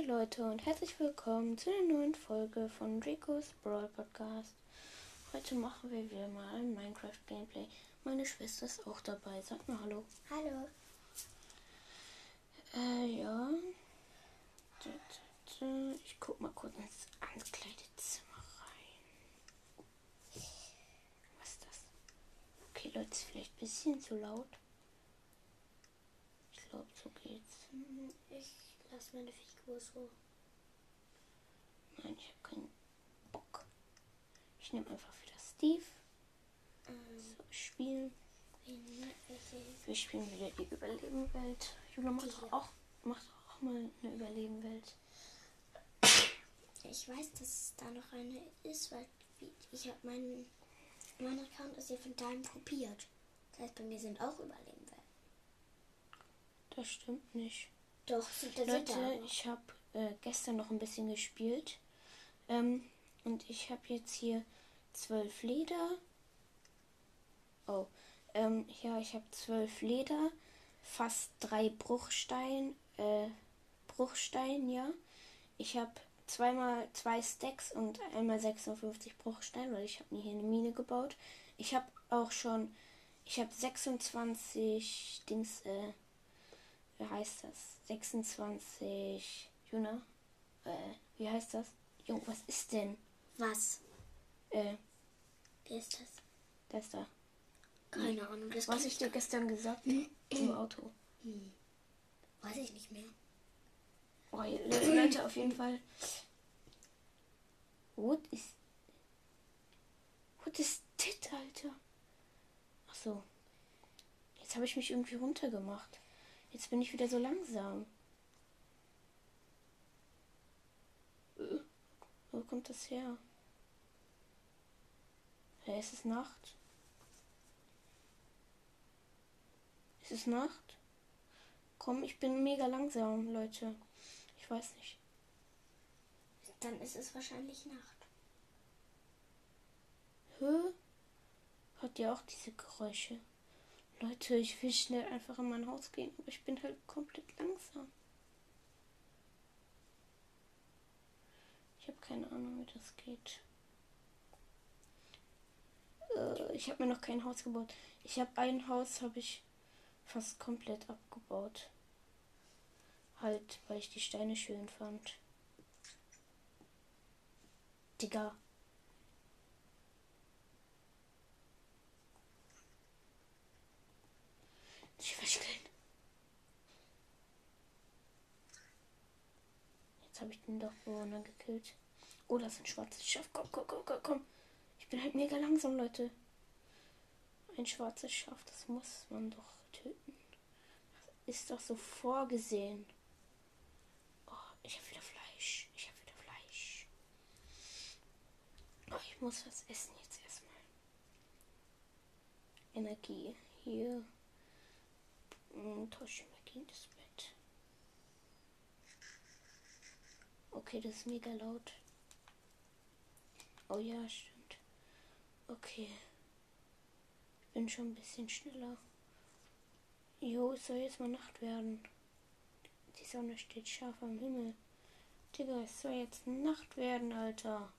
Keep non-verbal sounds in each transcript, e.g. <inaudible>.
Hallo Leute und herzlich willkommen zu einer neuen Folge von Dracos Brawl Podcast. Heute machen wir wieder mal ein Minecraft Gameplay. Meine Schwester ist auch dabei. Sag mal Hallo. Hallo. Äh, ja. Ich guck mal kurz ins Ankleidezimmer rein. Was ist das? Okay, Leute, ist vielleicht ein bisschen zu laut. Ich glaube, so geht's. Ich lasse meine Figur so. Nein, ich habe keinen Bock. Ich nehme einfach wieder Steve. Ähm, So, spielen. Wir spielen wieder die Überlebenwelt. Jula macht doch auch, macht auch mal eine Überlebenwelt. Ich weiß, dass es da noch eine ist, weil ich habe meinen mein Account ist ja von deinem kopiert. Das heißt, bei mir sind auch Überleben. Das stimmt nicht. Doch, da. Leute, ich habe äh, gestern noch ein bisschen gespielt. Ähm, und ich habe jetzt hier zwölf Leder. Oh, ähm, ja, ich habe zwölf Leder, fast drei Bruchstein, äh, Bruchstein, ja. Ich habe zweimal zwei Stacks und einmal 56 Bruchstein, weil ich habe mir hier eine Mine gebaut. Ich habe auch schon, ich habe 26 Dings, äh, wie heißt das? 26, Juna, äh, wie heißt das? Jo, was ist denn? Was? Äh, Wie ist das? das da. Keine Ahnung. Das Was ich dir gestern gesagt habe im Auto. Weiß ich nicht mehr. Oh, Le- Leute, auf jeden Fall. What is. What is that, Alter? Ach so. Jetzt habe ich mich irgendwie runtergemacht. Jetzt bin ich wieder so langsam. Äh, Wo kommt das her? Ist es Nacht? Ist es Nacht? Komm, ich bin mega langsam, Leute. Ich weiß nicht. Dann ist es wahrscheinlich Nacht. Hä? Hört ihr auch diese Geräusche? Leute, ich will schnell einfach in mein Haus gehen, aber ich bin halt komplett langsam. Ich habe keine Ahnung, wie das geht. Äh, ich habe mir noch kein Haus gebaut. Ich habe ein Haus, habe ich fast komplett abgebaut. Halt, weil ich die Steine schön fand. Digga. Ich verstehen. Jetzt habe ich den Dorfbewohner gekillt. Oh, das ist ein schwarzes Schaf. Komm, komm, komm, komm, komm. Ich bin halt mega langsam, Leute. Ein schwarzes Schaf, das muss man doch töten. Das ist doch so vorgesehen. Oh, ich habe wieder Fleisch. Ich habe wieder Fleisch. Oh, ich muss was essen jetzt erstmal. Energie. Hier. Hm, Tasche weg in das Bett. Okay, das ist mega laut. Oh ja, stimmt. Okay. Ich bin schon ein bisschen schneller. Jo, es soll jetzt mal Nacht werden. Die Sonne steht scharf am Himmel. Digga, es soll jetzt Nacht werden, Alter.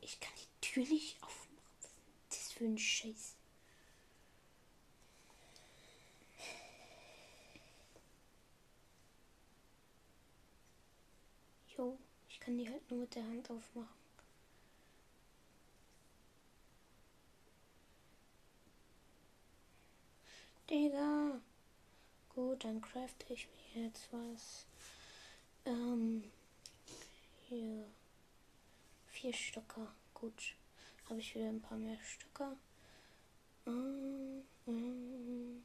Ich kann die Tür nicht aufmachen. Was ist das für ein Scheiß? Jo, ich kann die halt nur mit der Hand aufmachen. Digga. Gut, dann crafte ich mir jetzt was. Ähm, hier. Vier Stöcker. Gut. Habe ich wieder ein paar mehr Stöcker. Mm, mm.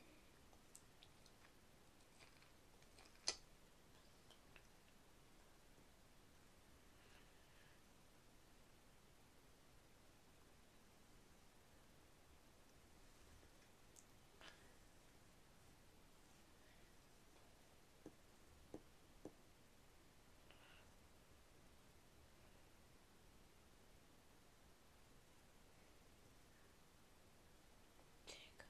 Digga.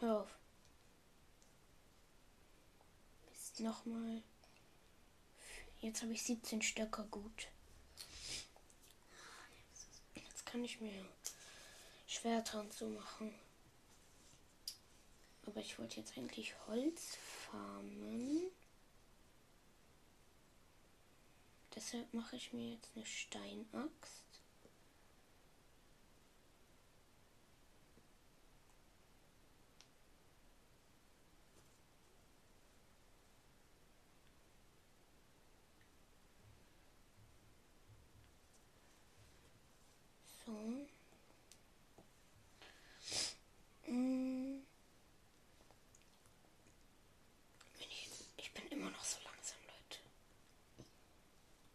Hör auf. Mist. Nochmal. Jetzt habe ich 17 Stöcker gut. Jetzt kann ich mir Schwerter und so machen. Aber ich wollte jetzt eigentlich Holz farmen. Deshalb mache ich mir jetzt eine Steinaxt. So. Mm. Wenn Ich, ich bin immer noch so langsam, Leute.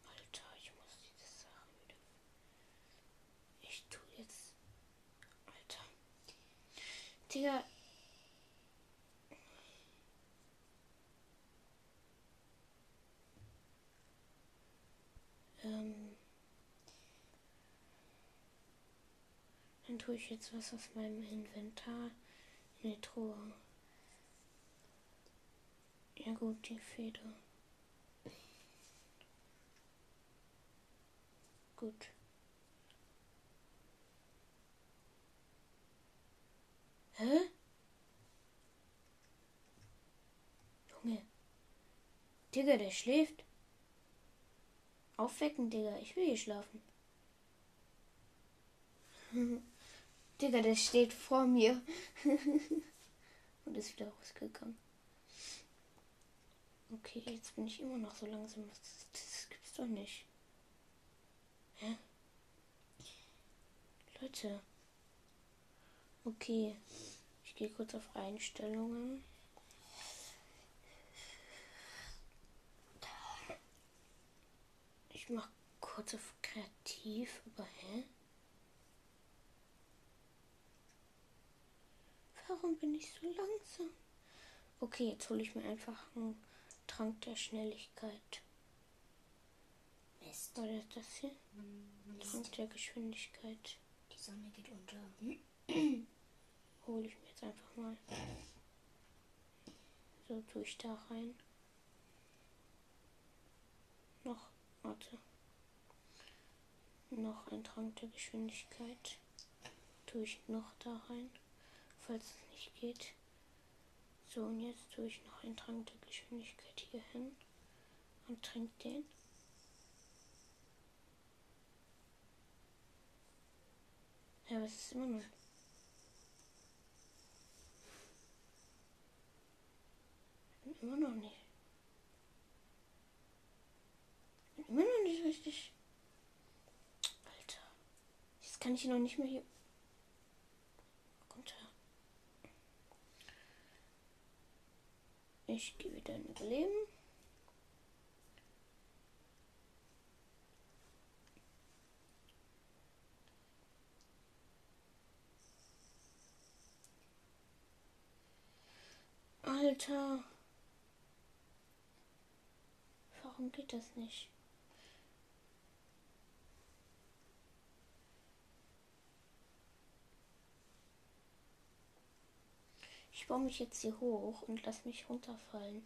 Alter, ich muss diese Sachen wieder. Ich tu jetzt. Alter. Digga. Ähm. Dann tue ich jetzt was aus meinem Inventar in die Truhe. Ja gut, die Feder. Gut. Hä? Junge. Digga, der schläft. Aufwecken, Digga. Ich will hier schlafen. <laughs> Digga, der steht vor mir. <laughs> Und ist wieder rausgegangen. Okay, jetzt bin ich immer noch so langsam. Das, das gibt's doch nicht. Hä? Leute. Okay. Ich gehe kurz auf Einstellungen. Ich mach kurz auf Kreativ, aber hä? Warum bin ich so langsam? Okay, jetzt hole ich mir einfach einen Trank der Schnelligkeit. Mist. Das das hier? Mist. Trank der Geschwindigkeit. Die Sonne geht unter. <clears throat> Hole ich mir jetzt einfach mal. So tue ich da rein. Noch, warte. Noch ein Trank der Geschwindigkeit. Tue ich noch da rein, falls es nicht geht. So, und jetzt tue ich noch einen Trank der Geschwindigkeit hier hin und trinke den. Ja, es ist immer noch. Immer noch nicht. Bin immer noch nicht richtig. Alter. Jetzt kann ich ihn noch nicht mehr hier. Ich gehe wieder in Überleben. Alter. Warum geht das nicht? Ich baue mich jetzt hier hoch und lass mich runterfallen.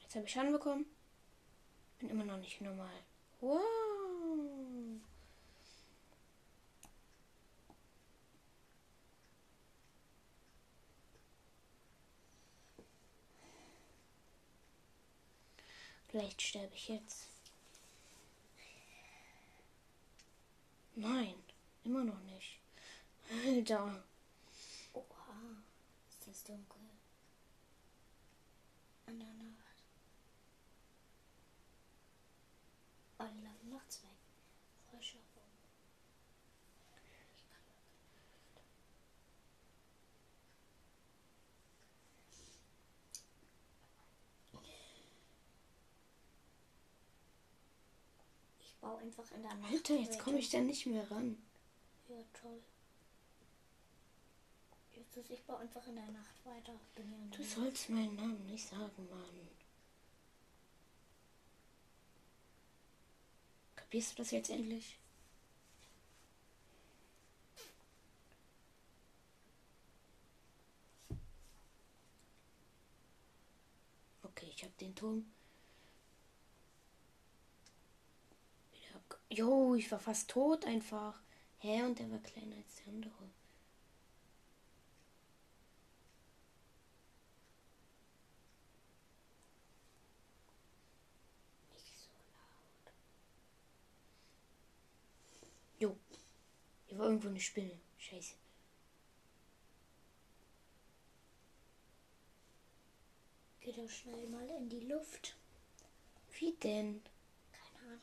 Jetzt habe ich Schaden bekommen. Bin immer noch nicht normal. Wow. Vielleicht sterbe ich jetzt. Nein, immer noch nicht. Alter. Oha. Ist das dunkel. An der Laufen nachts weg. Frösche rum. Ich baue einfach in der Nacht. Alter, jetzt komme ich da nicht mehr ran. Ja, toll. Justus, ich baue einfach in der Nacht weiter. Du sollst meinen Namen nicht sagen, Mann. Kapierst du das jetzt endlich? Okay, ich habe den Turm. Jo, ich war fast tot einfach. Hä? Und der war kleiner als der andere. Nicht so laut. Jo. War irgendwo eine Spinne. Scheiße. Geh doch schnell mal in die Luft. Wie denn? Keine Ahnung.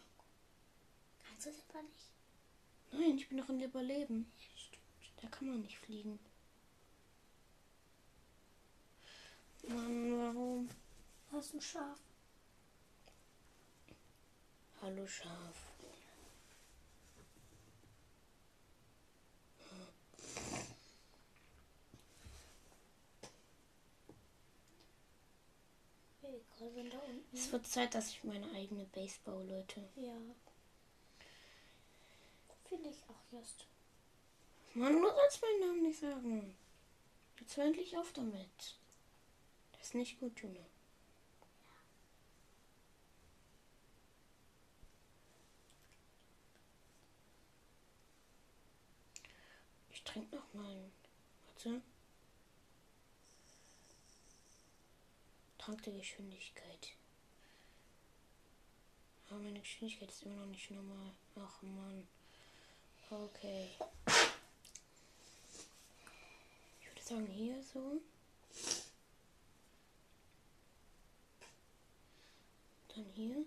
Kannst du es aber nicht? Nein, ich bin noch in der Überleben. Ja, stimmt. Da kann man nicht fliegen. Mann, warum? Du hast ein Schaf. Hallo Schaf. Egal, wenn da unten. Es wird Zeit, dass ich meine eigene Base baue, Leute. Ja. Finde ich auch just. Mann, du sollst meinen Namen nicht sagen. Jetzt hör endlich auf damit. Das ist nicht gut, Junge. Ich trinke noch mal. Warte. Der Geschwindigkeit. Aber meine Geschwindigkeit ist immer noch nicht normal. Ach Mann. Okay. Ich würde sagen hier so. Dann hier.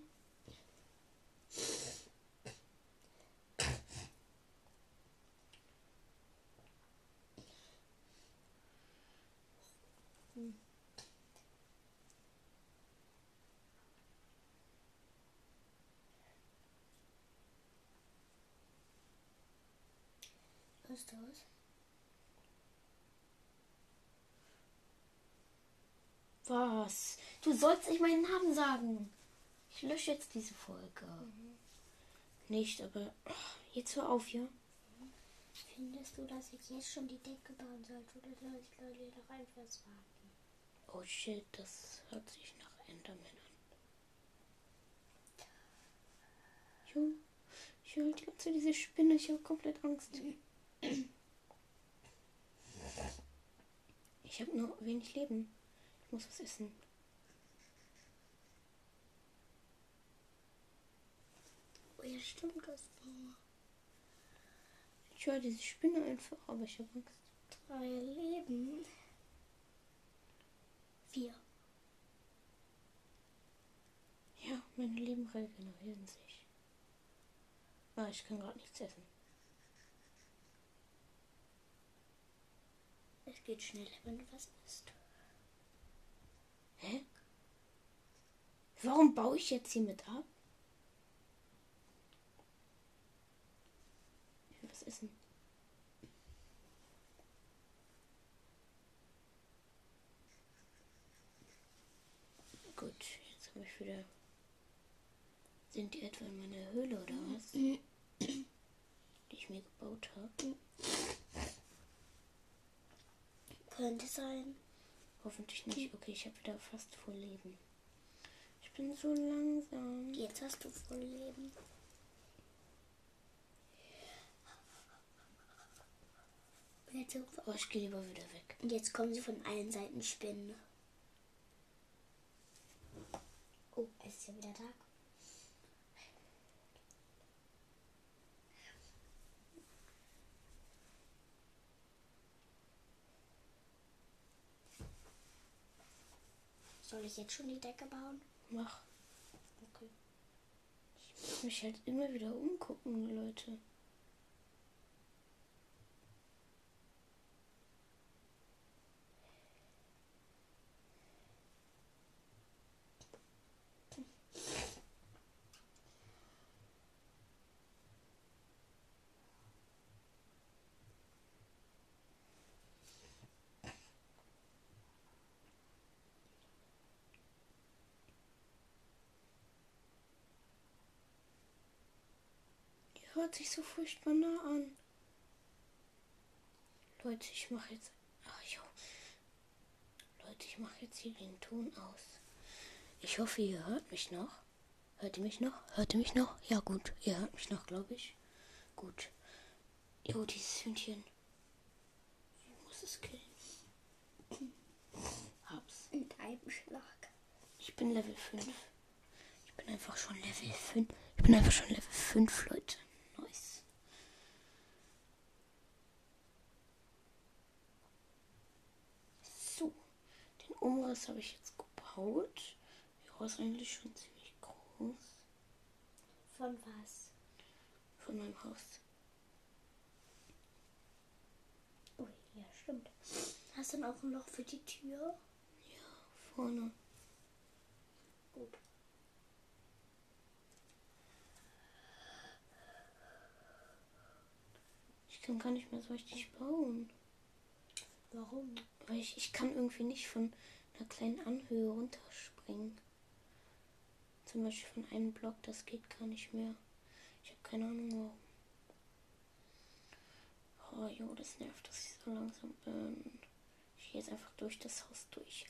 Justus. Was? Du sollst nicht meinen Namen sagen. Ich lösche jetzt diese Folge. Nicht, aber oh, jetzt hör auf, ja? Findest du, dass ich jetzt schon die Decke bauen sollte oder soll ich Leute noch etwas warten? Oh shit, das hört sich nach Enderman an. Jo, ich höre die ganze diese Spinne, ich habe komplett Angst. <laughs> Ich habe nur wenig Leben. Ich muss was essen. Oh ja, stimmt das. Ich höre diese Spinne einfach, aber ich habe Angst. Drei Leben. Vier. Ja, meine Leben regenerieren sich. Ah, ich kann gerade nichts essen. Es geht schneller, wenn du was isst. Hä? Warum baue ich jetzt hier mit ab? Ich will was essen. Gut, jetzt habe ich wieder. Sind die etwa in meiner Höhle oder was? Die ich mir gebaut habe. Könnte sein. Hoffentlich nicht. Okay, ich habe wieder fast voll Leben. Ich bin so langsam. Jetzt hast du voll Leben. Jetzt, Oh, ich gehe lieber wieder weg. und jetzt kommen sie von allen Seiten Spinnen. Oh, es ist ja wieder Tag. Ich jetzt schon die Decke bauen? Mach. Okay. Ich muss mich halt immer wieder umgucken, Leute. Hört sich so furchtbar nah an. Leute, ich mache jetzt. Ach, jo. Leute, ich mache jetzt hier den Ton aus. Ich hoffe, ihr hört mich noch. Hört ihr mich noch? Hört ihr mich noch? Ja, gut. Ihr hört mich noch, glaube ich. Gut. Jo, dieses Hündchen. Ich muss es killen. <laughs> Hab's. Einem Schlag. Ich bin Level 5. Ich bin einfach schon Level 5. Ich bin einfach schon Level 5, Leute. Nice. So. Den Umriss habe ich jetzt gebaut. Ja, ist eigentlich schon ziemlich groß. Von was? Von meinem Haus. Oh, ja, stimmt. Hast du dann auch ein Loch für die Tür? Vorne. Gut. Ich kann gar nicht mehr so richtig bauen. Warum? Weil ich, ich kann irgendwie nicht von einer kleinen Anhöhe runterspringen. Zum Beispiel von einem Block, das geht gar nicht mehr. Ich habe keine Ahnung warum. Oh jo, das nervt, dass ich so langsam bin. Ich gehe jetzt einfach durch das Haus durch,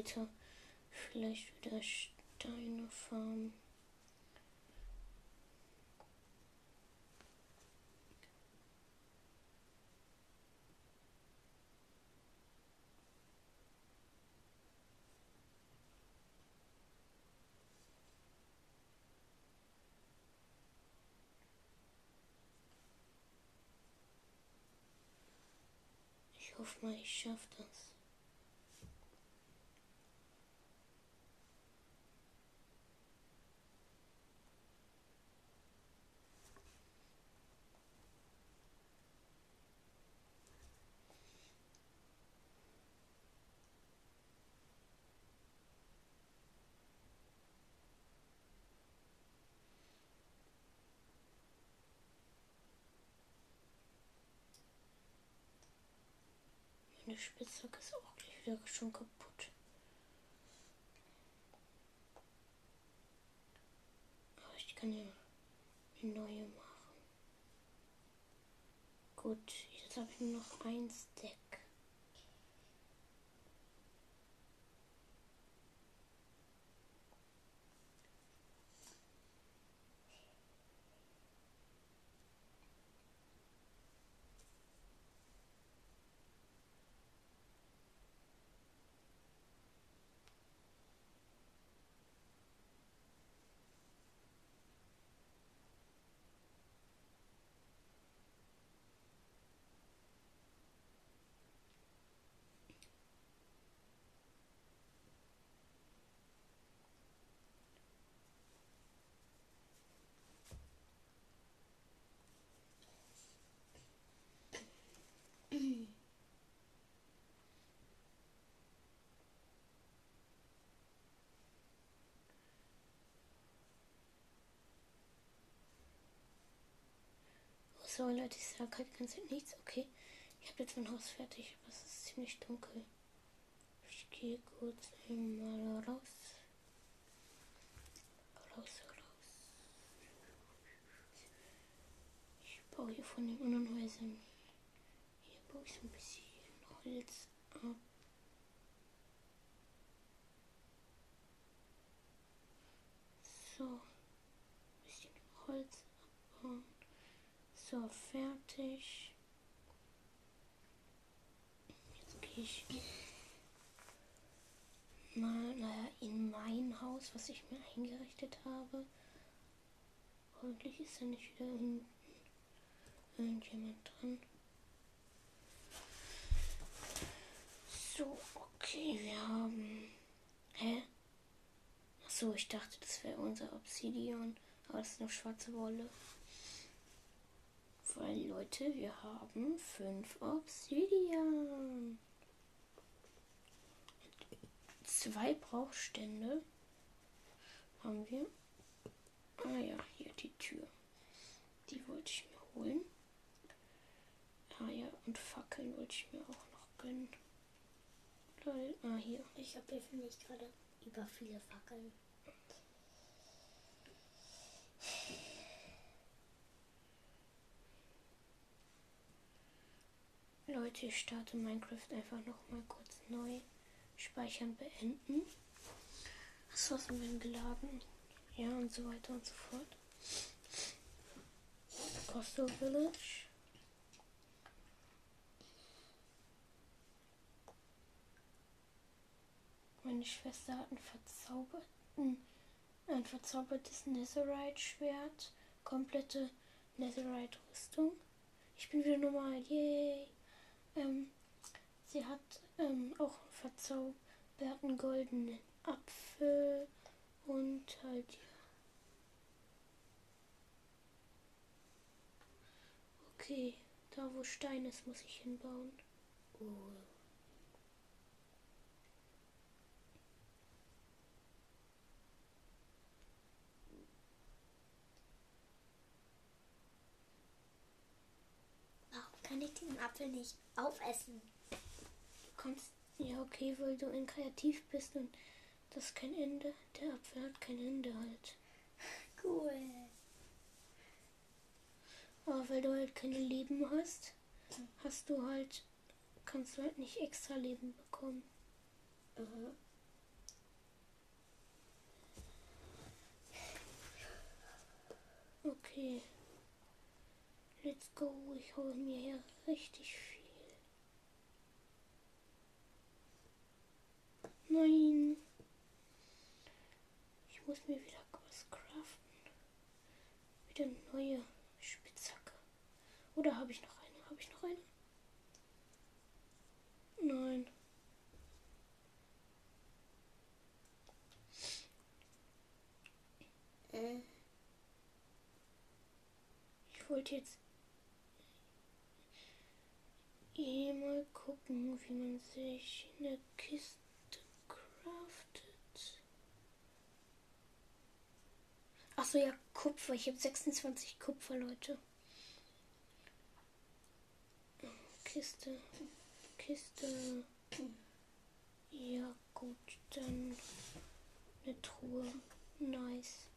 später vielleicht wieder Steine farmen. Ich hoffe mal, ich schaffe das. Meine Spitzhacke ist auch gleich wieder schon kaputt. Aber ich kann ja eine neue machen. Gut, jetzt habe ich nur noch ein Stack. Sorry Leute, ich sage halt Zeit nichts. Okay, ich habe jetzt mein Haus fertig, aber es ist ziemlich dunkel. Ich gehe kurz einmal raus. Raus, raus. Ich baue hier von den anderen Häusern. Hier baue ich so ein bisschen Holz ab. So, ein bisschen Holz abbauen. So, fertig. Jetzt gehe ich mal naja, in mein Haus, was ich mir eingerichtet habe. Hoffentlich ist da nicht wieder irgendjemand dran. So, okay, wir haben. Hä? Achso, ich dachte, das wäre unser Obsidian. Aber das ist noch schwarze Wolle. Weil, Leute, wir haben fünf Obsidian. Zwei Brauchstände haben wir. Ah ja, hier die Tür. Die wollte ich mir holen. Ah ja, und Fackeln wollte ich mir auch noch gönnen. Lol, ah hier. Ich habe hier, finde ich, gerade über viele Fackeln. Leute, ich starte Minecraft einfach noch mal kurz neu. Speichern beenden. Mit dem geladen. Ja, und so weiter und so fort. Coastal Village. Meine Schwester hat einen verzauberten, ein verzaubertes Netherite-Schwert. Komplette Netherite-Rüstung. Ich bin wieder normal. Yay. Ähm, sie hat ähm, auch einen verzauberten goldenen Apfel und halt ja. Okay, da wo Stein ist, muss ich hinbauen. Oh. Warum kann ich diesen Apfel nicht aufessen? Du kannst, ja okay, weil du ein Kreativ bist und das ist kein Ende. Der Apfel hat kein Ende halt. Cool. Aber weil du halt keine Leben hast, hast du halt, kannst du halt nicht extra Leben bekommen. Mhm. Okay. Let's go. Ich hole mir hier richtig viel. Nein. Ich muss mir wieder was craften. Wieder eine neue Spitzhacke. Oder habe ich noch eine? Habe ich noch eine? Nein. Äh, Ich wollte jetzt hier mal gucken, wie man sich eine Kiste craftet. Achso, ja, Kupfer. Ich habe 26 Kupfer, Leute. Kiste. Kiste. Ja, gut, dann eine Truhe. Nice.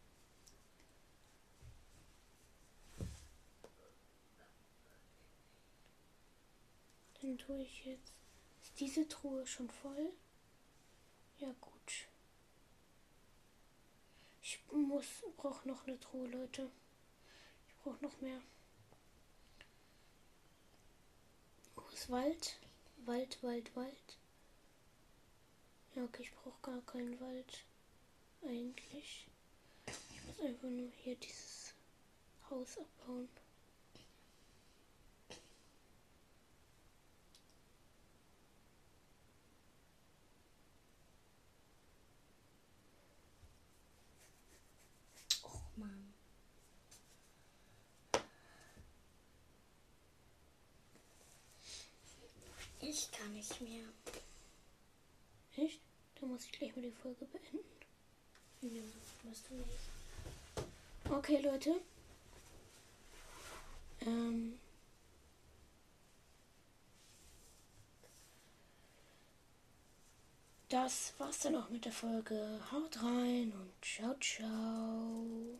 Dann tue ich jetzt. Ist diese Truhe schon voll? Ja, gut. Ich muss, brauche noch eine Truhe, Leute. Ich brauche noch mehr. Ist Wald? Wald, Wald, Wald. Ja, okay, ich brauche gar keinen Wald. Eigentlich. Ich muss einfach nur hier dieses Haus abbauen. nicht mehr. Echt? Dann muss ich gleich mal die Folge beenden. Ja, musst du nicht. Okay, Leute. Ähm. Das war's dann auch mit der Folge. Haut rein und ciao, ciao.